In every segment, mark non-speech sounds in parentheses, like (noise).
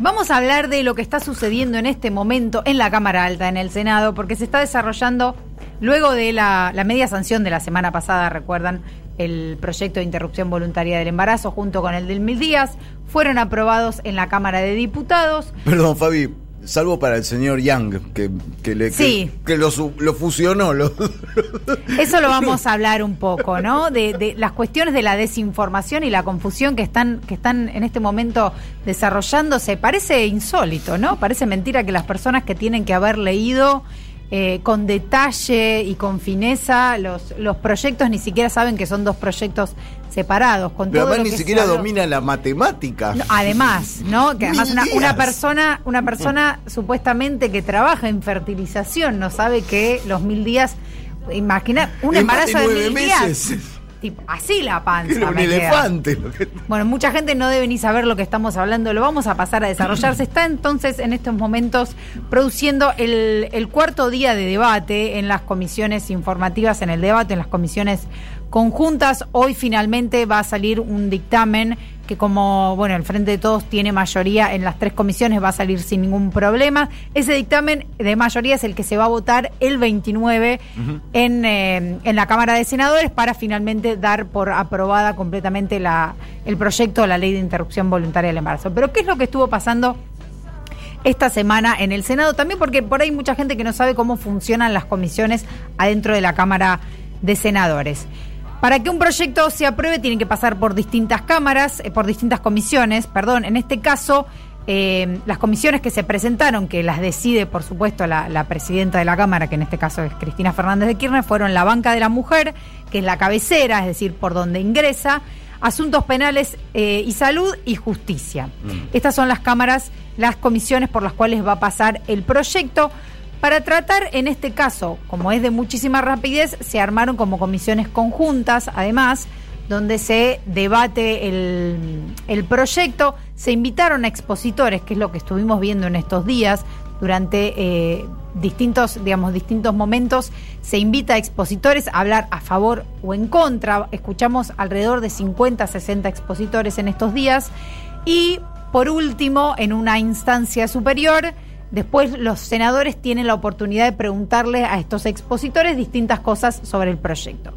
Vamos a hablar de lo que está sucediendo en este momento en la Cámara Alta, en el Senado, porque se está desarrollando, luego de la, la media sanción de la semana pasada, recuerdan, el proyecto de interrupción voluntaria del embarazo junto con el del mil días, fueron aprobados en la Cámara de Diputados. Perdón, Fabi, salvo para el señor Yang, que, que, le, Sí. que, que lo, lo fusionó. Lo... Eso lo vamos a hablar un poco, ¿no? De, de las cuestiones de la desinformación y la confusión que están, que están en este momento desarrollándose. Parece insólito, ¿no? Parece mentira que las personas que tienen que haber leído eh, con detalle y con fineza los, los proyectos ni siquiera saben que son dos proyectos separados. Con Pero todo además lo ni que siquiera domina la matemática. No, además, ¿no? Que además una, una persona, una persona supuestamente que trabaja en fertilización no sabe que los mil días, imagina un embarazo de, mil días. Tipo, así la panza. Era un me queda. elefante. lo que- Bueno, mucha gente no debe ni saber lo que estamos hablando, lo vamos a pasar a desarrollar. Se (clears throat) está entonces en estos momentos produciendo el, el cuarto día de debate en las comisiones informativas, en el debate, en las comisiones conjuntas. Hoy finalmente va a salir un dictamen que como, bueno, el Frente de Todos tiene mayoría en las tres comisiones, va a salir sin ningún problema. Ese dictamen de mayoría es el que se va a votar el 29 en, eh, en la Cámara de Senadores para finalmente dar por aprobada completamente la, el proyecto de la ley de interrupción voluntaria del embarazo. Pero ¿qué es lo que estuvo pasando? esta semana en el Senado, también porque por ahí hay mucha gente que no sabe cómo funcionan las comisiones adentro de la Cámara de Senadores. Para que un proyecto se apruebe tiene que pasar por distintas cámaras, eh, por distintas comisiones, perdón, en este caso eh, las comisiones que se presentaron, que las decide por supuesto la, la presidenta de la Cámara, que en este caso es Cristina Fernández de Kirchner, fueron la banca de la mujer, que es la cabecera, es decir, por donde ingresa, asuntos penales eh, y salud y justicia. Estas son las cámaras, las comisiones por las cuales va a pasar el proyecto. Para tratar, en este caso, como es de muchísima rapidez, se armaron como comisiones conjuntas, además, donde se debate el, proyecto. Se invitaron a expositores, que es lo que estuvimos viendo en estos días, durante eh, distintos, digamos, distintos momentos. Se invita a expositores a hablar a favor o en contra. Escuchamos alrededor de 50, 60 expositores en estos días. Y por último, en una instancia superior, Después los senadores tienen la oportunidad de preguntarle a estos expositores distintas cosas sobre el proyecto.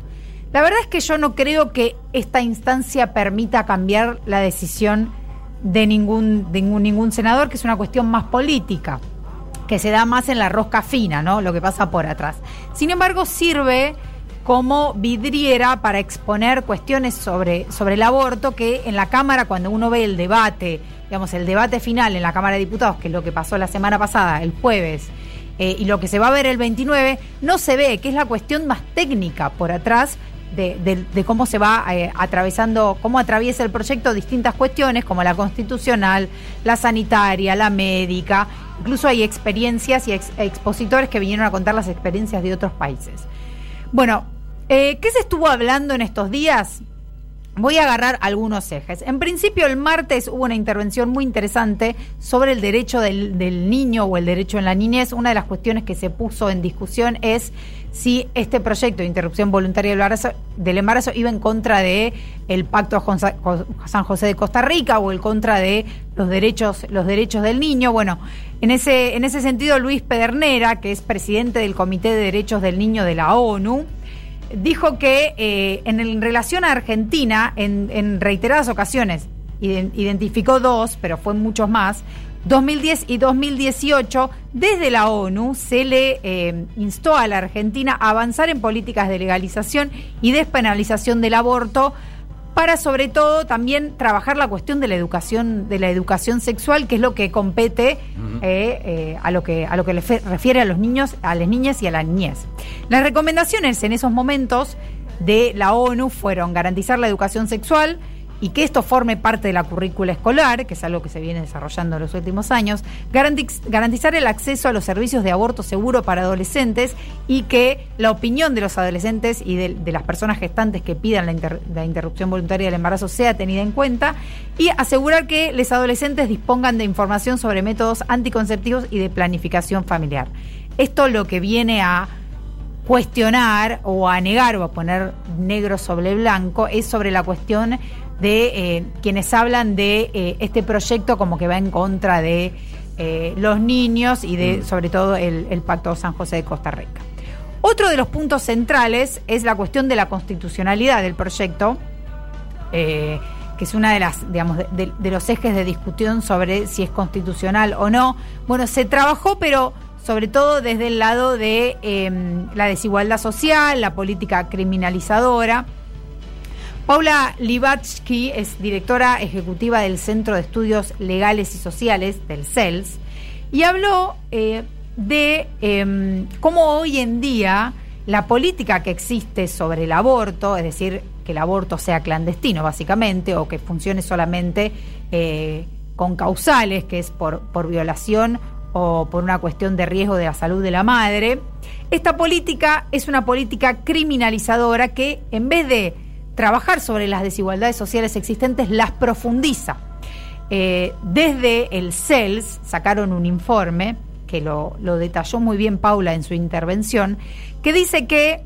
La verdad es que yo no creo que esta instancia permita cambiar la decisión de ningún, de ningún, senador, que es una cuestión más política, que se da más en la rosca fina, ¿no? Lo que pasa por atrás. Sin embargo, sirve como vidriera para exponer cuestiones sobre, sobre el aborto que en la Cámara, cuando uno ve el debate, digamos, el debate final en la Cámara de Diputados, que es lo que pasó la semana pasada, el jueves, eh, y lo que se va a ver el 29, no se ve, que es la cuestión más técnica por atrás de, cómo se va eh, atravesando, cómo atraviesa el proyecto distintas cuestiones, como la constitucional, la sanitaria, la médica. Incluso hay experiencias y ex- expositores que vinieron a contar las experiencias de otros países. Bueno, eh, ¿qué se estuvo hablando en estos días? Voy a agarrar algunos ejes. En principio, el martes hubo una intervención muy interesante sobre el derecho del, del niño o el derecho en la niñez. Una de las cuestiones que se puso en discusión es si este proyecto de interrupción voluntaria del embarazo, iba en contra de el pacto San José de Costa Rica o en contra de los derechos, los derechos del niño. Bueno, en ese, en ese sentido, Luis Pedernera, que es presidente del Comité de Derechos del Niño de la ONU, dijo que eh, en, el- en relación a Argentina, en, reiteradas ocasiones, iden- identificó dos, pero fue muchos más, 2010 y 2018, desde la ONU se le eh, instó a la Argentina a avanzar en políticas de legalización y despenalización del aborto para sobre todo también trabajar la cuestión de la educación de la educación sexual que es lo que compete eh, eh, a lo que a lo que le refiere a los niños a las niñas y a la niñez las recomendaciones en esos momentos de la ONU fueron garantizar la educación sexual y que esto forme parte de la currícula escolar, que es algo que se viene desarrollando en los últimos años, garantiz- garantizar el acceso a los servicios de aborto seguro para adolescentes y que la opinión de los adolescentes y de, las personas gestantes que pidan la interrupción voluntaria del embarazo sea tenida en cuenta y asegurar que los adolescentes dispongan de información sobre métodos anticonceptivos y de planificación familiar. Esto lo que viene a cuestionar o a negar o a poner negro sobre blanco es sobre la cuestión de quienes hablan de este proyecto como que va en contra de los niños y de, mm. sobre todo, el, el Pacto San José de Costa Rica. Otro de los puntos centrales es la cuestión de la constitucionalidad del proyecto, eh, que es una de las, digamos, de, los ejes de discusión sobre si es constitucional o no. Bueno, se trabajó, pero sobre todo desde el lado de em, la desigualdad social, la política criminalizadora. Paula Libatsky es directora ejecutiva del Centro de Estudios Legales y Sociales, del CELS, y habló eh, de em, cómo hoy en día la política que existe sobre el aborto, es decir, que el aborto sea clandestino básicamente, o que funcione solamente eh, con causales, que es por, por violación o por una cuestión de riesgo de la salud de la madre, esta política es una política criminalizadora que en vez de trabajar sobre las desigualdades sociales existentes, las profundiza. Eh, desde el CELS sacaron un informe que lo, detalló muy bien Paula en su intervención, que dice que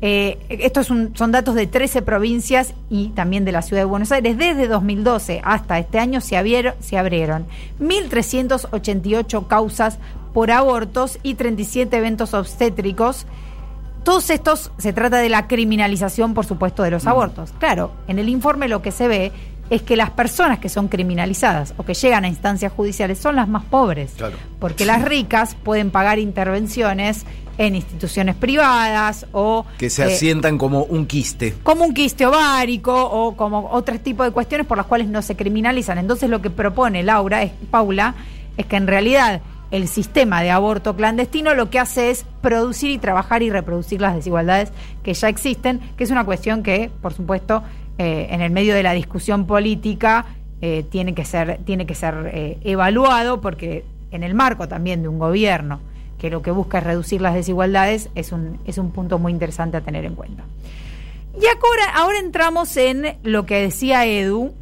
eh, estos son, datos de 13 provincias y también de la ciudad de Buenos Aires. Desde 2012 hasta este año se, abrieron, se abrieron 1.388 causas por abortos y 37 eventos obstétricos. Todos estos se trata de la criminalización, por supuesto, de los mm. abortos. Claro, en el informe lo que se ve es que las personas que son criminalizadas o que llegan a instancias judiciales son las más pobres. Porque las ricas pueden pagar intervenciones en instituciones privadas o... Que se asientan como un quiste. Como un quiste ovárico o como otro tipo de cuestiones por las cuales no se criminalizan. Entonces lo que propone Laura, es, Paula, es que en realidad el sistema de aborto clandestino lo que hace es producir y trabajar y reproducir las desigualdades que ya existen, que es una cuestión que, por supuesto, eh, en el medio de la discusión política eh, tiene que ser, tiene que ser eh, evaluado porque en el marco también de un gobierno que lo que busca es reducir las desigualdades es un, es un punto muy interesante a tener en cuenta. Y ahora, ahora entramos en lo que decía Edu,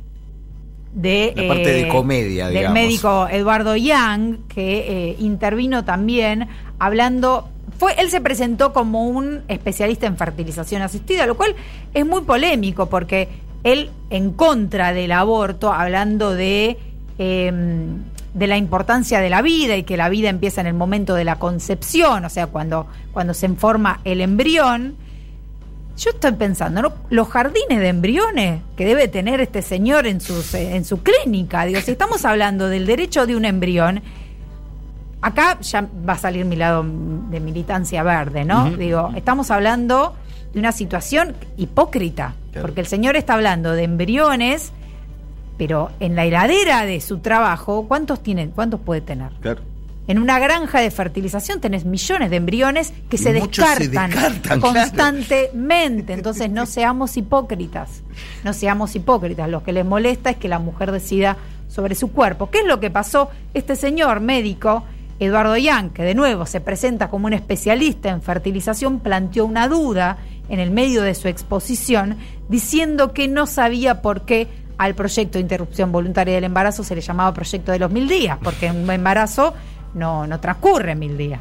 de, la parte de comedia, del médico Eduardo Young, que intervino también hablando fue, él se presentó como un especialista en fertilización asistida, lo cual es muy polémico porque él en contra del aborto, hablando de, em, de la importancia de la vida y que la vida empieza en el momento de la concepción, o sea, cuando, cuando se forma el embrión. Yo estoy pensando, ¿no? Los jardines de embriones que debe tener este señor en, sus, en su clínica. Digo, si estamos hablando del derecho de un embrión, acá ya va a salir mi lado de militancia verde, ¿no? Digo, estamos hablando de una situación hipócrita, porque el señor está hablando de embriones, pero en la heladera de su trabajo, ¿cuántos tienen? ¿Cuántos puede tener? Claro. En una granja de fertilización tenés millones de embriones que se descartan, constantemente. (laughs) Entonces no seamos hipócritas. No seamos hipócritas. Lo que les molesta es que la mujer decida sobre su cuerpo. ¿Qué es lo que pasó? Este señor médico Eduardo Yang, que de nuevo se presenta como un especialista en fertilización, planteó una duda en el medio de su exposición, diciendo que no sabía por qué al proyecto de interrupción voluntaria del embarazo se le llamaba proyecto de los mil días, porque un embarazo no, no transcurre mil días.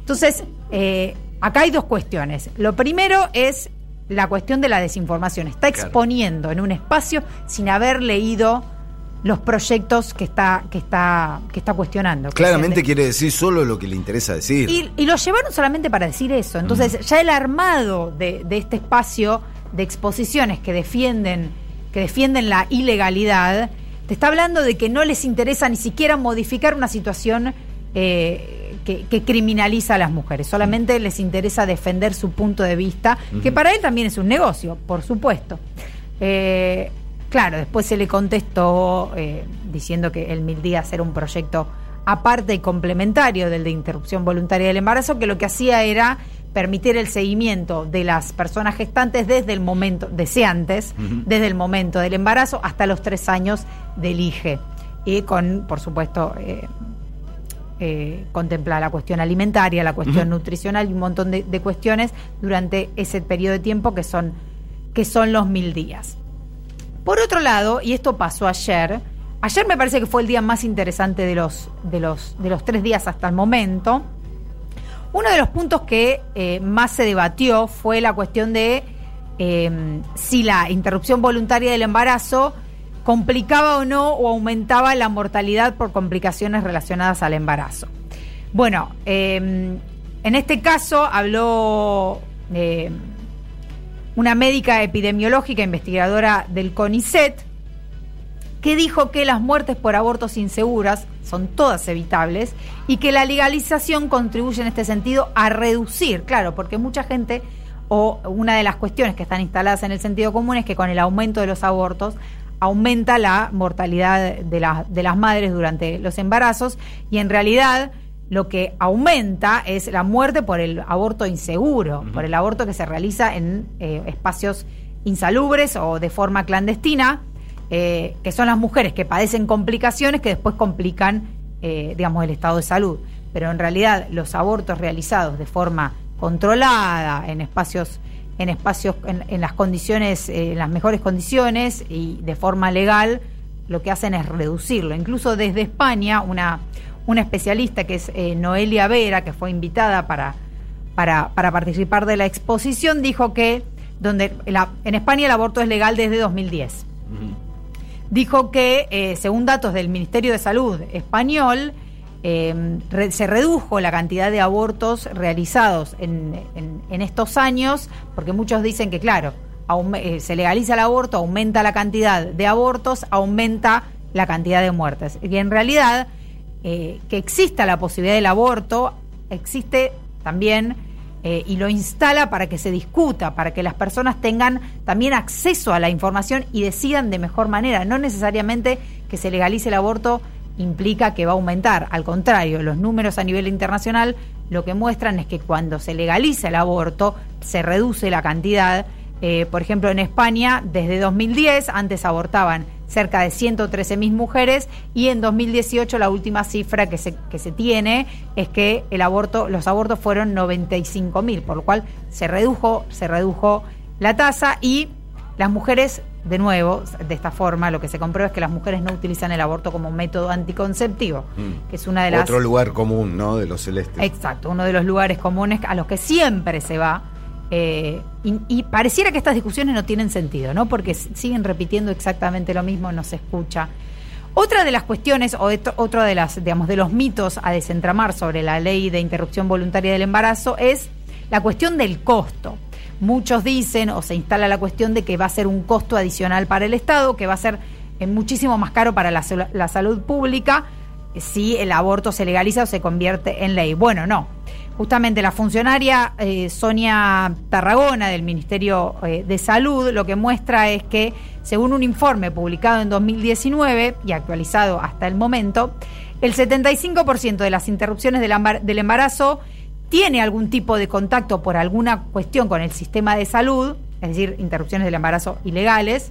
Entonces, eh, acá hay dos cuestiones. Lo primero es la cuestión de la desinformación. Está exponiendo en un espacio sin haber leído los proyectos que está, que está, que está cuestionando. Claramente quiere decir solo lo que le interesa decir. Y, y lo llevaron solamente para decir eso. Entonces, ya el armado de, de, este espacio de exposiciones que defienden, que defienden la ilegalidad, te está hablando de que no les interesa ni siquiera modificar una situación eh, que, que, criminaliza a las mujeres. Solamente les interesa defender su punto de vista, que para él también es un negocio, por supuesto. Eh, Claro, después se le contestó eh, diciendo que el Mil Días era un proyecto aparte y complementario del de interrupción voluntaria del embarazo, que lo que hacía era permitir el seguimiento de las personas gestantes desde el momento, deseantes, desde el momento del embarazo hasta los tres años del IGE. Y con, por supuesto, eh, eh, contempla la cuestión alimentaria, la cuestión nutricional y un montón de, de, cuestiones durante ese periodo de tiempo que son, que son los mil días. Por otro lado, y esto pasó ayer, ayer me parece que fue el día más interesante de los, de los, de los tres días hasta el momento. Uno de los puntos que eh, más se debatió fue la cuestión de eh, si la interrupción voluntaria del embarazo complicaba o no o aumentaba la mortalidad por complicaciones relacionadas al embarazo. Bueno, eh, en este caso habló eh, una médica epidemiológica investigadora del CONICET que dijo que las muertes por abortos inseguras son todas evitables y que la legalización contribuye en este sentido a reducir, claro, porque mucha gente o una de las cuestiones que están instaladas en el sentido común es que con el aumento de los abortos aumenta la mortalidad de, de las madres durante los embarazos y en realidad lo que aumenta es la muerte por el aborto inseguro, por el aborto que se realiza en eh, espacios insalubres o de forma clandestina, eh, que son las mujeres que padecen complicaciones que después complican, eh, digamos, el estado de salud. Pero en realidad los abortos realizados de forma controlada en espacios en espacios en, las condiciones en las mejores condiciones y de forma legal lo que hacen es reducirlo incluso desde España una una especialista que es eh, Noelia Vera, que fue invitada para, para, participar de la exposición, dijo que donde en España el aborto es legal desde 2010. Dijo que, eh, según datos del Ministerio de Salud español, em, se redujo la cantidad de abortos realizados en, estos años, porque muchos dicen que, claro, eh, se legaliza el aborto, aumenta la cantidad de abortos, aumenta la cantidad de muertes. Y en realidad eh, que exista la posibilidad del aborto, existe también eh, y lo instala para que se discuta, para que las personas tengan también acceso a la información y decidan de mejor manera. No necesariamente que se legalice el aborto implica que va a aumentar. Al contrario, los números a nivel internacional lo que muestran es que cuando se legaliza el aborto se reduce la cantidad. Eh, por ejemplo, en España, desde 2010, antes abortaban cerca de 113 mil mujeres y en 2018 la última cifra que se, que se tiene es que el aborto, los abortos fueron 95 mil, por lo cual se redujo, se redujo la tasa y las mujeres, de nuevo, de esta forma, lo que se comprueba es que las mujeres no utilizan el aborto como método anticonceptivo, mm. que es una de las... Otro lugar común, ¿no? De los celestes. Exacto, uno de los lugares comunes a los que siempre se va eh, y, pareciera que estas discusiones no tienen sentido, ¿no? Porque siguen repitiendo exactamente lo mismo, no se escucha. Otra de las cuestiones, o otro de las, digamos, de los mitos a desentramar sobre la ley de interrupción voluntaria del embarazo es la cuestión del costo. Muchos dicen, o se instala la cuestión de que va a ser un costo adicional para el Estado, que va a ser eh, muchísimo más caro para la, salud pública eh, si el aborto se legaliza o se convierte en ley. Bueno, no. Justamente la funcionaria eh, Sonia Tarragona del Ministerio de Salud lo que muestra es que, según un informe publicado en 2019 y actualizado hasta el momento, el 75% de las interrupciones del embarazo tiene algún tipo de contacto por alguna cuestión con el sistema de salud, es decir, interrupciones del embarazo ilegales,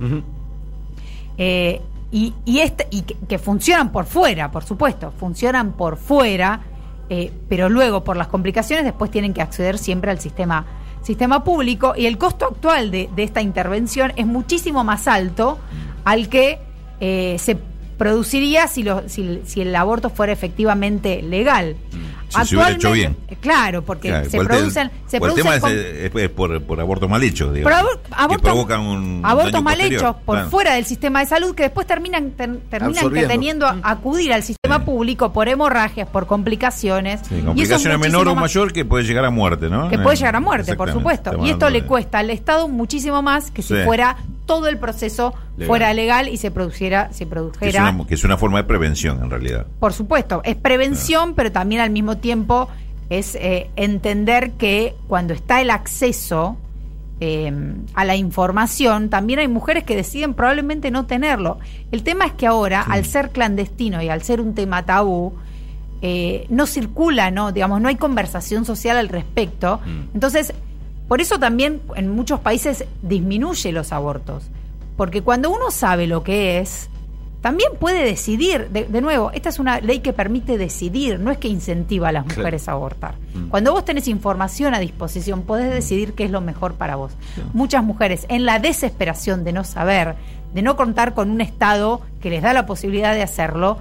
eh, y, este, y que funcionan por fuera, por supuesto, funcionan por fuera eh, pero luego por las complicaciones después tienen que acceder siempre al sistema, sistema público y el costo actual de, esta intervención es muchísimo más alto al que eh, se produciría si, lo, si, si, el aborto fuera efectivamente legal. Si se hubiera hecho bien. Claro, porque se producen. Se el tema es, por, por abortos mal hechos, digamos. que provocan un. Abortos mal hechos por fuera del sistema de salud que después terminan, terminan teniendo a acudir al sistema público por hemorragias, por complicaciones. complicaciones menor o mayor que puede llegar a muerte, ¿no? Que puede llegar a muerte, por supuesto. Y esto le cuesta al Estado muchísimo más que si fuera todo el proceso fuera legal y se produciera, se produjera. Que es, una, forma de prevención en realidad. Por supuesto, es prevención, pero también al mismo tiempo es eh, entender que cuando está el acceso eh, a la información, también hay mujeres que deciden probablemente no tenerlo. El tema es que ahora, al ser clandestino y al ser un tema tabú, eh, no circula, no, digamos, no hay conversación social al respecto. Mm. Entonces, por eso también en muchos países disminuye los abortos. Porque cuando uno sabe lo que es, también puede decidir. De, nuevo, esta es una ley que permite decidir, no es que incentiva a las mujeres a abortar. Mm. Cuando vos tenés información a disposición, podés decidir qué es lo mejor para vos. Muchas mujeres, en la desesperación de no saber, de no contar con un Estado que les da la posibilidad de hacerlo,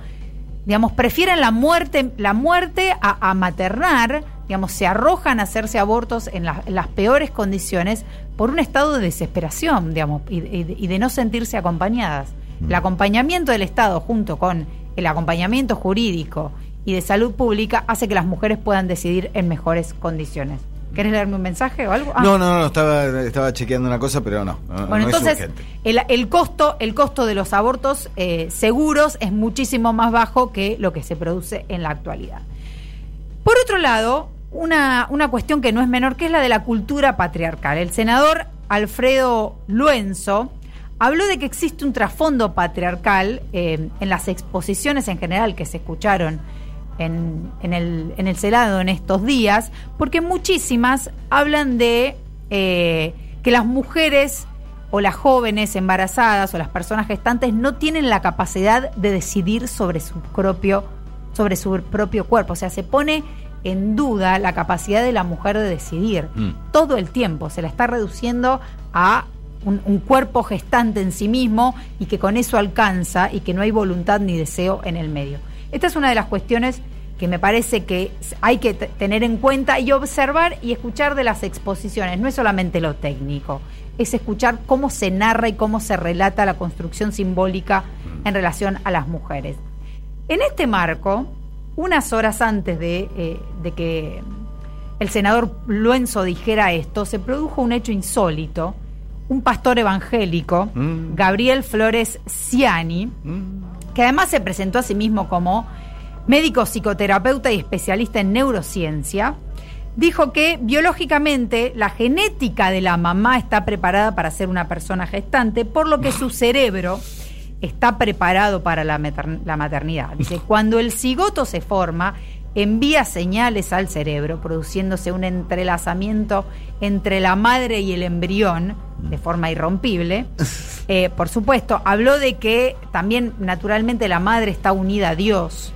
digamos, prefieren la muerte, la muerte a, maternar digamos, se arrojan a hacerse abortos en, las peores condiciones por un estado de desesperación, digamos, y, de no sentirse acompañadas. Mm. El acompañamiento del Estado junto con el acompañamiento jurídico y de salud pública hace que las mujeres puedan decidir en mejores condiciones. ¿Querés leerme un mensaje o algo? Ah. No, no, no, estaba, estaba chequeando una cosa, pero no. bueno, entonces, el, costo, el costo de los abortos eh, seguros es muchísimo más bajo que lo que se produce en la actualidad. Por otro lado, una, una cuestión que no es menor, que es la de la cultura patriarcal. El senador Alfredo Luenzo habló de que existe un trasfondo patriarcal eh, en las exposiciones en general que se escucharon en, el, en el Senado en estos días, porque muchísimas hablan de eh, que las mujeres o las jóvenes embarazadas o las personas gestantes no tienen la capacidad de decidir sobre su propio, sobre su propio cuerpo. O sea, se pone en duda la capacidad de la mujer de decidir mm. todo el tiempo. Se la está reduciendo a un, un, cuerpo gestante en sí mismo y que con eso alcanza y que no hay voluntad ni deseo en el medio. Esta es una de las cuestiones que me parece que hay que tener en cuenta y observar y escuchar de las exposiciones. No es solamente lo técnico, es escuchar cómo se narra y cómo se relata la construcción simbólica en relación a las mujeres. En este marco, unas horas antes de, eh, de que el senador Luenzo dijera esto, se produjo un hecho insólito. Un pastor evangélico, mm. Gabriel Flores Ciani, mm que además se presentó a sí mismo como médico psicoterapeuta y especialista en neurociencia, dijo que biológicamente la genética de la mamá está preparada para ser una persona gestante, por lo que su cerebro está preparado para la, maternidad. Dice, cuando el cigoto se forma, envía señales al cerebro, produciéndose un entrelazamiento entre la madre y el embrión de forma irrompible. (laughs) Eh, por supuesto, habló de que también naturalmente la madre está unida a Dios.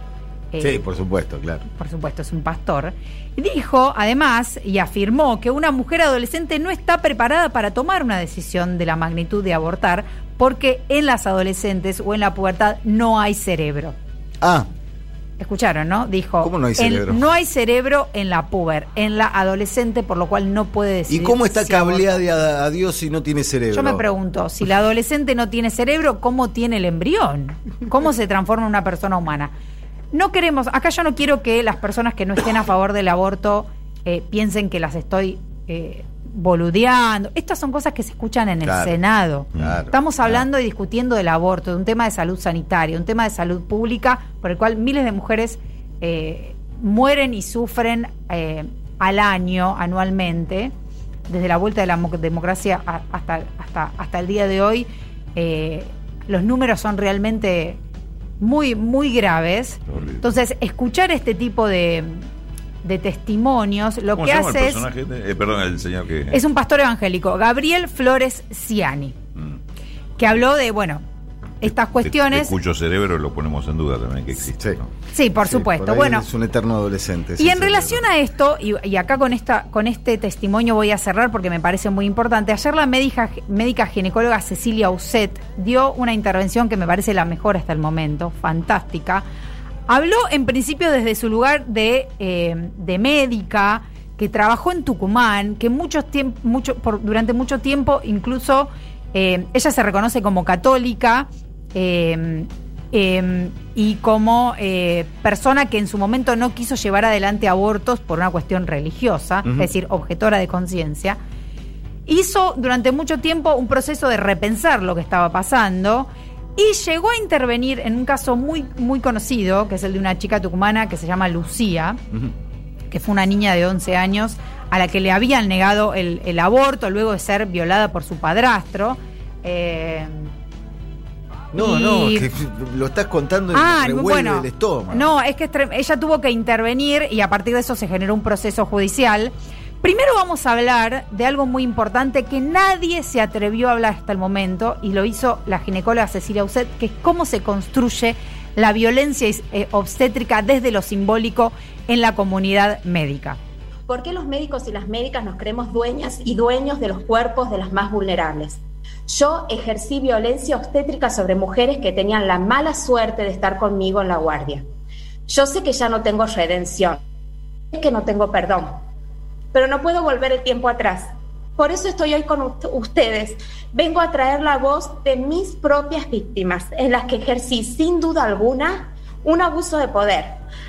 Eh, sí, por supuesto, claro. Por supuesto, es un pastor. Dijo, además, y afirmó que una mujer adolescente no está preparada para tomar una decisión de la magnitud de abortar porque en las adolescentes o en la pubertad no hay cerebro. Ah, Escucharon, ¿no? Dijo. ¿Cómo no hay cerebro? no hay cerebro en la puber, en la adolescente, por lo cual no puede decidir. ¿Y cómo está cableada a Dios si no tiene cerebro? Yo me pregunto, si la adolescente no tiene cerebro, ¿cómo tiene el embrión? ¿Cómo se transforma en una persona humana? No queremos, acá yo no quiero que las personas que no estén a favor del aborto eh, piensen que las estoy eh, boludeando. Estas son cosas que se escuchan en el Senado. Estamos hablando y discutiendo del aborto, de un tema de salud sanitaria, un tema de salud pública por el cual miles de mujeres eh, mueren y sufren eh, al año, anualmente, desde la vuelta de la democracia hasta, hasta, hasta el día de hoy. Eh, los números son realmente muy, muy graves. Entonces, escuchar este tipo de, de testimonios, lo que hace es. Eh, perdón, el señor que. Es un pastor evangélico, Gabriel Flores Ciani, mm. que habló de, bueno, estas cuestiones. De, cuyo cerebro lo ponemos en duda también que existe. Sí, por supuesto. bueno, es un eterno adolescente. Y en relación a esto, y, acá con esta, con este testimonio voy a cerrar porque me parece muy importante. Ayer la médica, médica ginecóloga Cecilia Uset dio una intervención que me parece la mejor hasta el momento, fantástica Habló en principio desde su lugar de, eh, de médica, que trabajó en Tucumán, que mucho, por, durante mucho tiempo incluso eh, ella se reconoce como católica eh, y como persona que en su momento no quiso llevar adelante abortos por una cuestión religiosa, es decir, objetora de conciencia. Hizo durante mucho tiempo un proceso de repensar lo que estaba pasando y llegó a intervenir en un caso muy, muy conocido, que es el de una chica tucumana que se llama Lucía, que fue una niña de 11 años a la que le habían negado el, aborto luego de ser violada por su padrastro. Eh, no, no, que lo estás contando y ah, bueno, el estómago. No, es que ella tuvo que intervenir y a partir de eso se generó un proceso judicial. Primero vamos a hablar de algo muy importante que nadie se atrevió a hablar hasta el momento y lo hizo la ginecóloga Cecilia Uset, que es cómo se construye la violencia eh, obstétrica desde lo simbólico en la comunidad médica. ¿Por qué los médicos y las médicas nos creemos dueñas y dueños de los cuerpos de las más vulnerables? Yo ejercí violencia obstétrica sobre mujeres que tenían la mala suerte de estar conmigo en la guardia. Yo sé que ya no tengo redención que no tengo perdón, pero no puedo volver el tiempo atrás. Por eso estoy hoy con ustedes. Vengo a traer la voz de mis propias víctimas, en las que ejercí sin duda alguna un abuso de poder,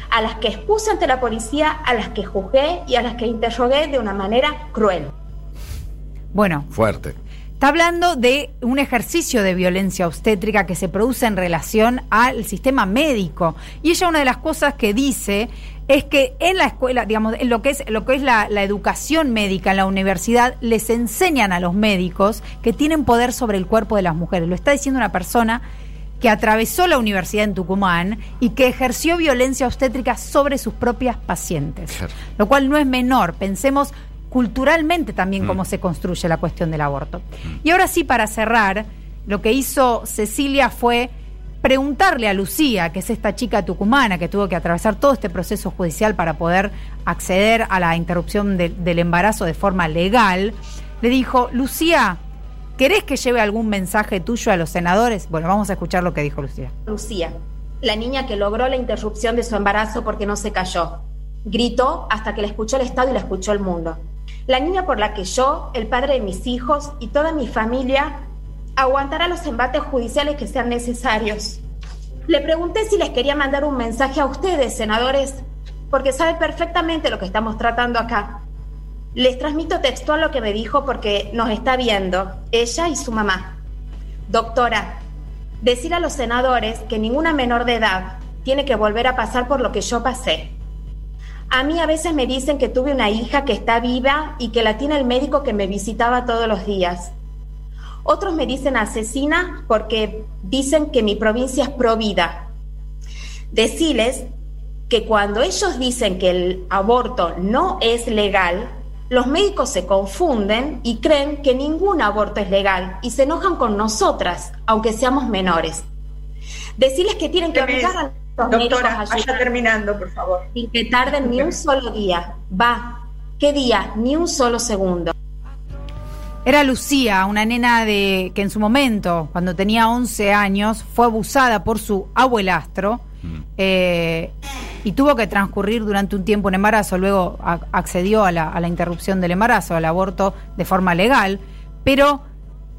a las que expuse ante la policía, a las que juzgué y a las que interrogué de una manera cruel. Bueno. Fuerte. Está hablando de un ejercicio de violencia obstétrica que se produce en relación al sistema médico. Y ella una de las cosas que dice es que en la escuela, digamos, en lo que es, lo que es la, la, educación médica en la universidad, les enseñan a los médicos que tienen poder sobre el cuerpo de las mujeres. Lo está diciendo una persona que atravesó la universidad en Tucumán y que ejerció violencia obstétrica sobre sus propias pacientes. Lo cual no es menor. Pensemos culturalmente también cómo mm. se construye la cuestión del aborto. Mm. Y ahora sí, para cerrar, lo que hizo Cecilia fue preguntarle a Lucía, que es esta chica tucumana que tuvo que atravesar todo este proceso judicial para poder acceder a la interrupción del embarazo de forma legal, le dijo, Lucía, ¿Querés que lleve algún mensaje tuyo a los senadores? Bueno, vamos a escuchar lo que dijo Lucía. Lucía, la niña que logró la interrupción de su embarazo porque no se cayó. Gritó hasta que la escuchó el Estado y la escuchó el mundo. La niña por la que yo, el padre de mis hijos y toda mi familia aguantará los embates judiciales que sean necesarios. Le pregunté si les quería mandar un mensaje a ustedes, senadores, porque sabe perfectamente lo que estamos tratando acá. Les transmito textual lo que me dijo porque nos está viendo, ella y su mamá. Doctora, decir a los senadores que ninguna menor de edad tiene que volver a pasar por lo que yo pasé. A mí a veces me dicen que tuve una hija que está viva y que la tiene el médico que me visitaba todos los días. Otros me dicen asesina porque dicen que mi provincia es provida. Decirles que cuando ellos dicen que el aborto no es legal, los médicos se confunden y creen que ningún aborto es legal y se enojan con nosotras, aunque seamos menores. Decirles que tienen que obligar a los Doctora, vaya terminando, por favor. Sin que tarden ni un solo día. Va. ¿Qué día? Ni un solo segundo. Era Lucía, una nena de que en su momento, cuando tenía 11 años, fue abusada por su abuelastro. Mm. Eh, y tuvo que transcurrir durante un tiempo en embarazo, luego accedió a la, interrupción del embarazo, al aborto de forma legal, pero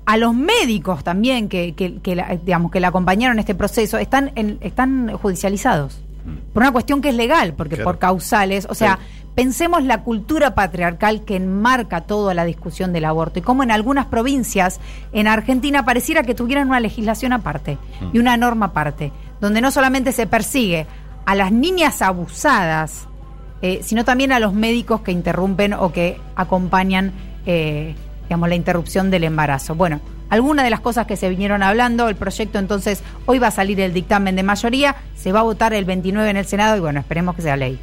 a los médicos también que, que, la, digamos, que la acompañaron en este proceso están, están judicializados. Mm. Por una cuestión que es legal, porque por causales, o sea, pensemos la cultura patriarcal que enmarca toda la discusión del aborto y cómo en algunas provincias en Argentina pareciera que tuvieran una legislación aparte y mm. una norma aparte, donde no solamente se persigue a las niñas abusadas, eh, sino también a los médicos que interrumpen o que acompañan, eh, digamos, la interrupción del embarazo. Bueno, algunas de las cosas que se vinieron hablando, el proyecto entonces hoy va a salir el dictamen de mayoría, se va a votar el 29 en el Senado y bueno, esperemos que sea ley.